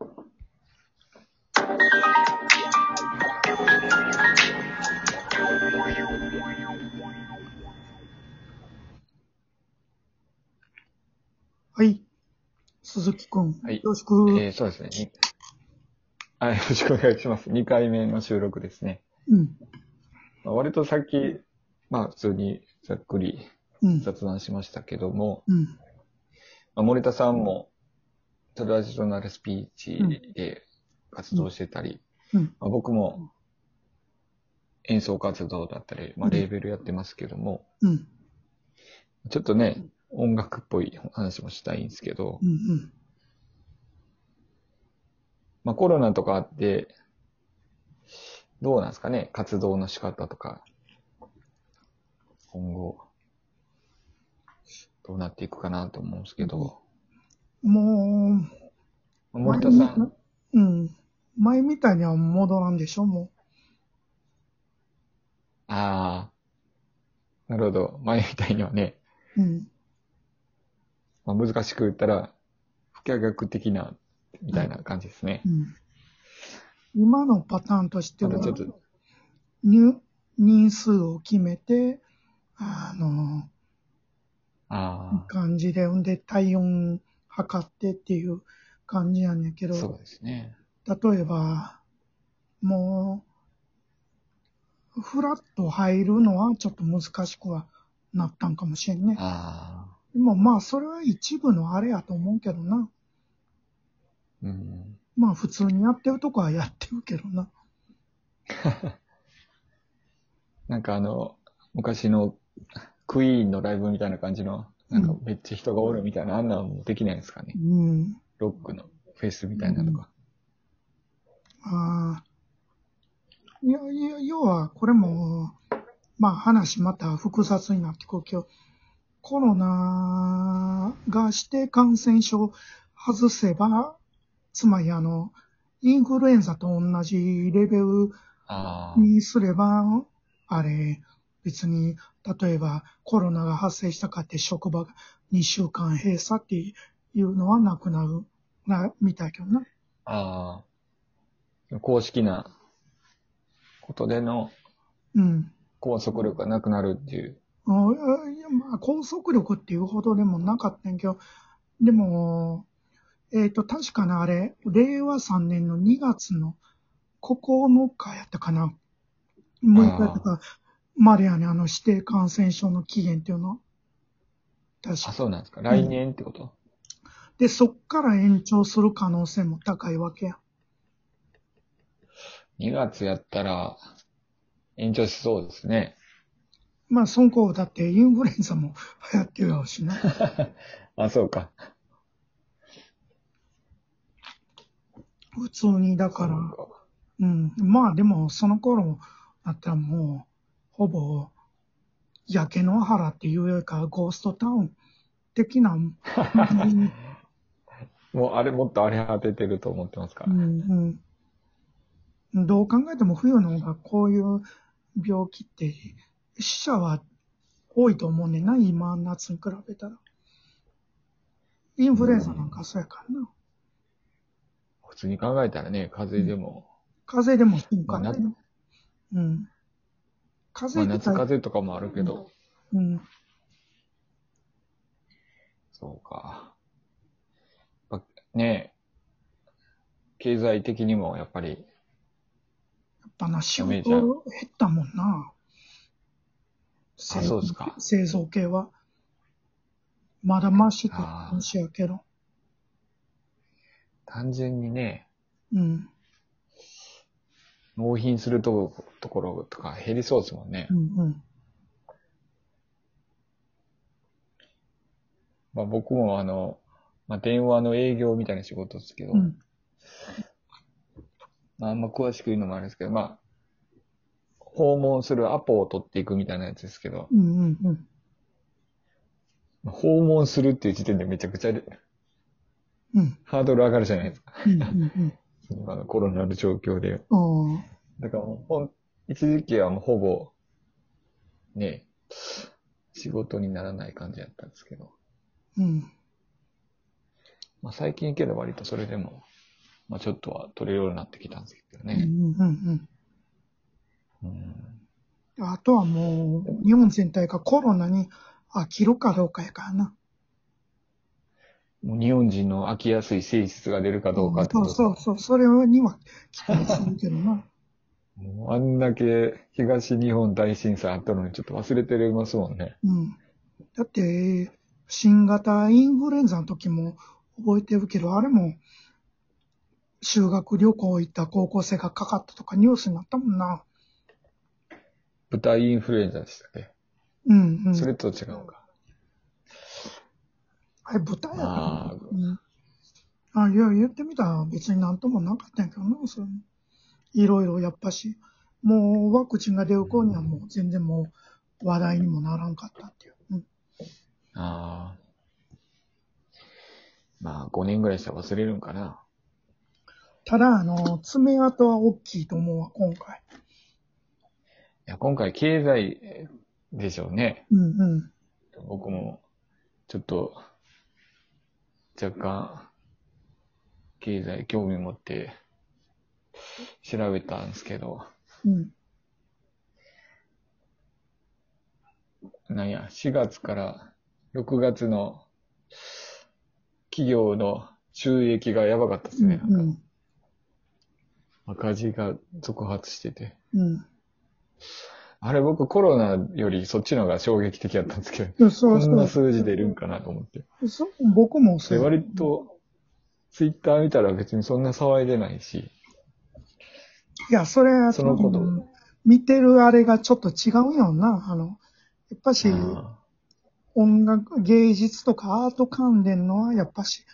はい。鈴木くん。はいよろしく。えー、そうですね。にはい、よろしくお願いします。2回目の収録ですね。うん。まあ、割とさっき、まあ普通にざっくりうん。雑談しましたけども、うん。まあ、森田さんもトラジショナルスピーチで活動してたり、うん。まあ、僕も演奏活動だったり、まあ、レーベルやってますけども、うん。ちょっとね、音楽っぽい話もしたいんですけど、うん。うん。まあコロナとかあって、どうなんですかね？活動の仕方とか、今後、どうなっていくかなと思うんですけど、もう、森田さん、うん。前みたいには戻らんでしょ、もああ、なるほど。前みたいにはね、う。うん。まあ、難しく言ったら、不可逆的な、みたいな感じですねう。ん。今のパターンとしてはちょっと、入人数を決めて、あの、あ感じで、んで体温測ってっていう感じやねんけあ、ど、そうですね。例えば、もう、フラッと入るのはちょっと難しくはなったんかもしれんね。ああ、でもまあ、それは一部のあれやと思うけどな。うん。まあ、普通にやってるとこはやってるけどな。なんかあの、昔のクイーンのライブみたいな感じの、なんかめっちゃ人がおるみたいな、あんなのもできないんですかね。うん。ロックのフェスみたいなのが。ああ。いや、いや、要は、これも、まあ話また複雑になってくるけど、コロナが指定感染症外せば、つまりあの、インフルエンザと同じレベルにすれば、あれ、別に、例えばコロナが発生したかって職場が2週間閉鎖っていうのはなくなる、な、みたいけどな。ああ。公式なことでのうん。拘束力がなくなるっていう。あいや、まあ、拘束力っていうほどでもなかったんやけど、でも、えっ、と、確かなあれ、令和3年の2月の9日やったかな。6日やったか、までやね、あの指定感染症の期限っていうの？は。確あ、か。そうなんですか。来年ってこと、で、そっから延長する可能性も高いわけや。?2 月やったら延長しそうですね。まあ、その子だってインフルエンザも流行ってるやろうしな。あ、そうか。普通に、だから、そうかうん。まあでも、その頃だったらもう、ほぼ、焼け野原っていうか、ゴーストタウン的な、う んもうあれもっと荒れ果ててると思ってますかうら。んうん、どう考えても冬の方がこういう病気って、死者は多いと思うねんな、今、夏に比べたら。インフルエンザなんかそうやからな。普通に考えたらね、風邪でも、風邪でもまあね。うん。まあ風邪夏風邪とかもあるけど、うん。そうか。やっぱね経済的にもやっぱり、やっぱな、仕事減ったもんな。製そうですか製造系は。まだマシってあー話やけど。単純にね、うん。納品するとこところとか減りそうですもんねう。んうん。まあ僕もあの、まあ電話の営業みたいな仕事ですけど、うん。まああんま詳しく言うのもあれですけど、まあ、訪問するアポを取っていくみたいなやつですけど、うんうんうん。まあ訪問するっていう時点でめちゃくちゃうん。ハードル上がるじゃないですか。うんうんあのコロナの状況で。うん。だからもうほん、一時期はもうほぼ、ね、仕事にならない感じだったんですけど、うん。まあ最近けど割とそれでもまあちょっとは取れるようになってきたんですけどうんね。うんうん。うん。あとはもう、日本全体がコロナに飽きるかどうかやからな。もう日本人の飽きやすい性質が出るかどうかってそうことそうそう、それには期待するけどな。もうあんだけ東日本大震災あったのにちょっと忘れてますもんね。うん。だって、新型インフルエンザの時も覚えてるけど、あれも、修学旅行行った高校生がかかったとかニュースになったもんな。豚インフルエンザでしたっけ、うんうん。それと違うか。あれ、豚やったあのうん。あ、いや、言ってみたら別になんともなかったんやけどな、それいろいろやっぱし、もうワクチンが出る頃にはもう全然もう話題にもならんかったっていう。うん。ああ。まあ5年ぐらいしたら忘れるんかな。ただ、あの、爪痕は大きいと思うわ、今回。いや、今回経済でしょうね。うんうん。僕も、ちょっと、若干、経済興味持って、調べたんですけど、うん。なんや、4月から6月の企業の収益がやばかったですね。うなんかん。赤字が続発してて。うん。あれ僕コロナよりそっちの方が衝撃的だったんですけど、うん。そんな数字出るんかなと思って。う。そう僕もそで、う。割と、ツイッター見たら別にそんな騒いでないし、いや、それ、そのことうん見てるあれがちょっと違うよな。あの、やっぱし、あ音楽、芸術とかアート関連のは、やっぱし、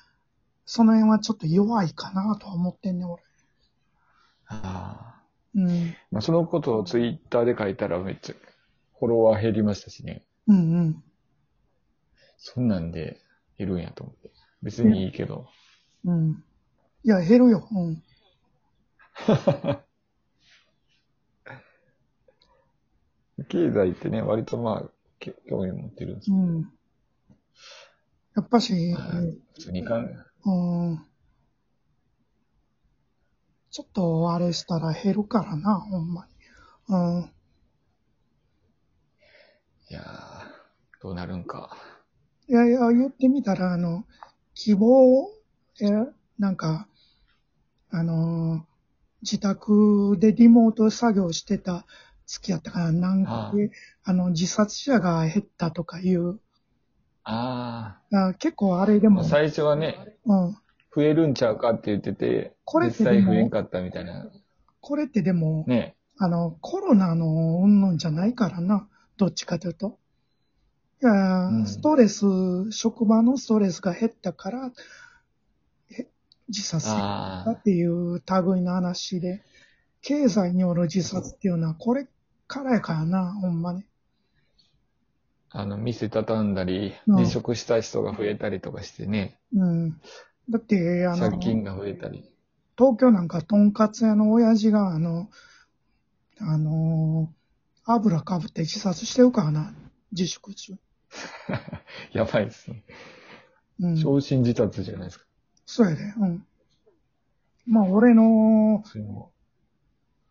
その辺はちょっと弱いかなとは思ってんね、俺。あうん。まあ、そのことをツイッターで書いたらめっちゃフォロワー減りましたしね。うんうん。そんなんで減るんやと思って。別にいいけど。うん。いや、減るよ。うん。経済ってね、割とまあ、き興味持ってるんですけうん。やっぱし、ど、普通に考え、うん。ちょっとあれしたら減るからな、ほんまに。うん。いやー、どうなるんか。いやいや、言ってみたら、あの、希望、え、なんか、あのー、自宅でリモート作業してた月やったから、なんかで、あの、自殺者が減ったとかいう、ああ結構あれでー、も、最初はね、うん。増えるんちゃうかって言ってて、これって実際でも増えんかったみたいな。これってでも、ね。あの、コロナの云々じゃないからな。どっちかというと。いや、うんストレス、職場のストレスが減ったから、え自殺したあっていう類の話で、経済による自殺っていうのはこれからやからな、ほんまに。あ、あの、店畳んだり、うん離職した人が増えたりとかしてね、うん。だって、あの借、金が増えたり。東京なんかとんかつ屋の親父が、あの、あの油かぶって自殺してるからな、自粛中。やばいですね。うん。昇進自殺じゃないですか。そうやで、うん。まあ、俺の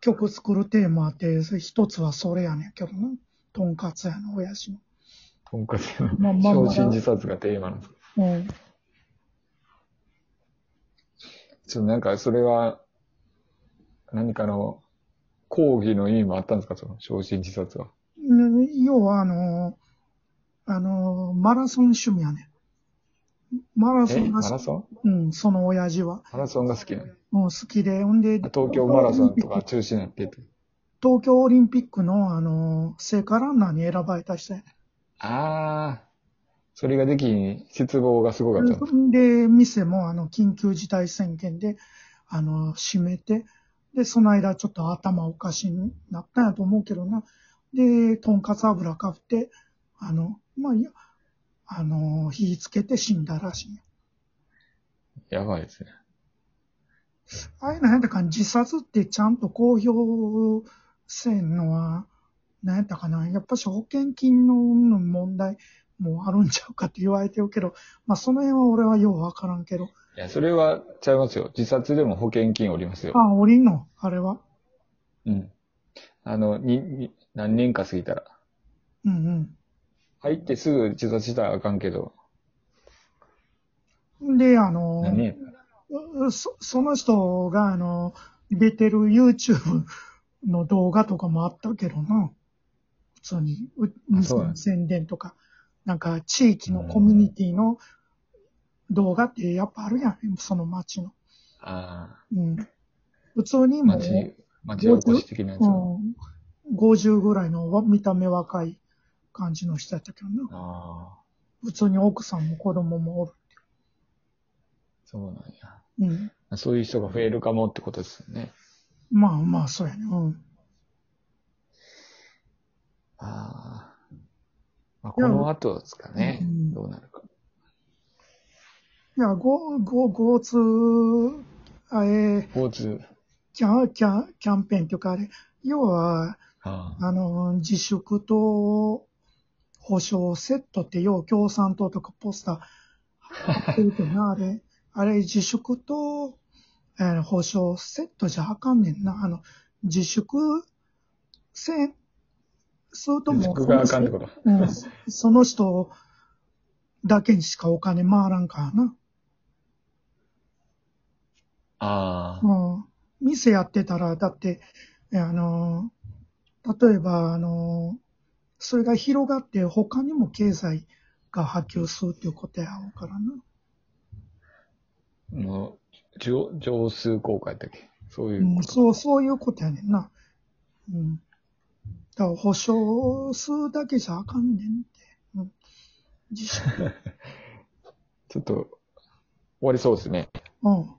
曲作るテーマって、一つはそれやねんけどな。とんかつ屋の親父の。とんかつ屋まあまあまあの昇進自殺がテーマなんですかうん。ちょっとなんかそれは、何かの抗議の意味もあったんですか？その昇進自殺は。ね要は、あの、あの、マラソン趣味やねん。マラソえンがマラソン？うん、その親父は。マラソンが好きなの？うん、好きで、ほんで、東京マラソンとか中止になってて。東京オリンピックの、あの、聖火ランナーに選ばれた人やねああ、それができん失望がすごかったんで店も、あの、緊急事態宣言で、あの、閉めて、で、その間ちょっと頭おかしになったんやと思うけどな。で、とんかつ油かぶって、あの、まあ、いや、あの、火つけて死んだらしいんや。やばいですね。ああいうのなんだか自殺ってちゃんと公表せんのは、なんやったかな。やっぱし保険金の問題もあるんちゃうかって言われてるけど、まあその辺は俺はようわからんけど、いや、それはちゃいますよ。自殺でも保険金おりますよ。あ、降りんの？あれは？うん。あの、に、に何年か過ぎたら。うん入ってすぐ自殺したらあかんけど、うん。で、あの、何そその人が、あの、出てる YouTube の動画とかもあったけどな。普通に、う宣伝とか、なんか地域のコミュニティの動画ってやっぱあるやん、その街の。あうん。普通にあ、もう、町、町おこし的なやつ。うん、50ぐらいのわ見た目若い感じの人やったけどな。ああ、普通に奥さんも子供もおる。そうなんや。うん。そういう人が増えるかもってことですよね。まあまあ、そうやね。うん。ああ。まあ、この後ですかねう。んどうなるか。いや、ご、ご、交通、あえー交通。キャン、キャン、キャンペーンというかあれ、要は、ああの、自粛と保証セットって、要は共産党とかポスター貼ってるけどな、あれ、あれ自粛と、えー保証セットじゃあかんねんな。あの、自粛せん、そうとあ。も、自粛があかんってこと。うん、その人だけにしかお金回らんからな。ああ。うん。店やってたら、だって、えあの、例えば、あの、それが広がって他にも経済が波及するっていうことやろうからな。もう、上、上数効果やっけ？そういうう。そう、そういうことやねんな。うん。だから保証数だけじゃあかんねんって。うん。自粛。ちょっと、終わりそうですね。うん。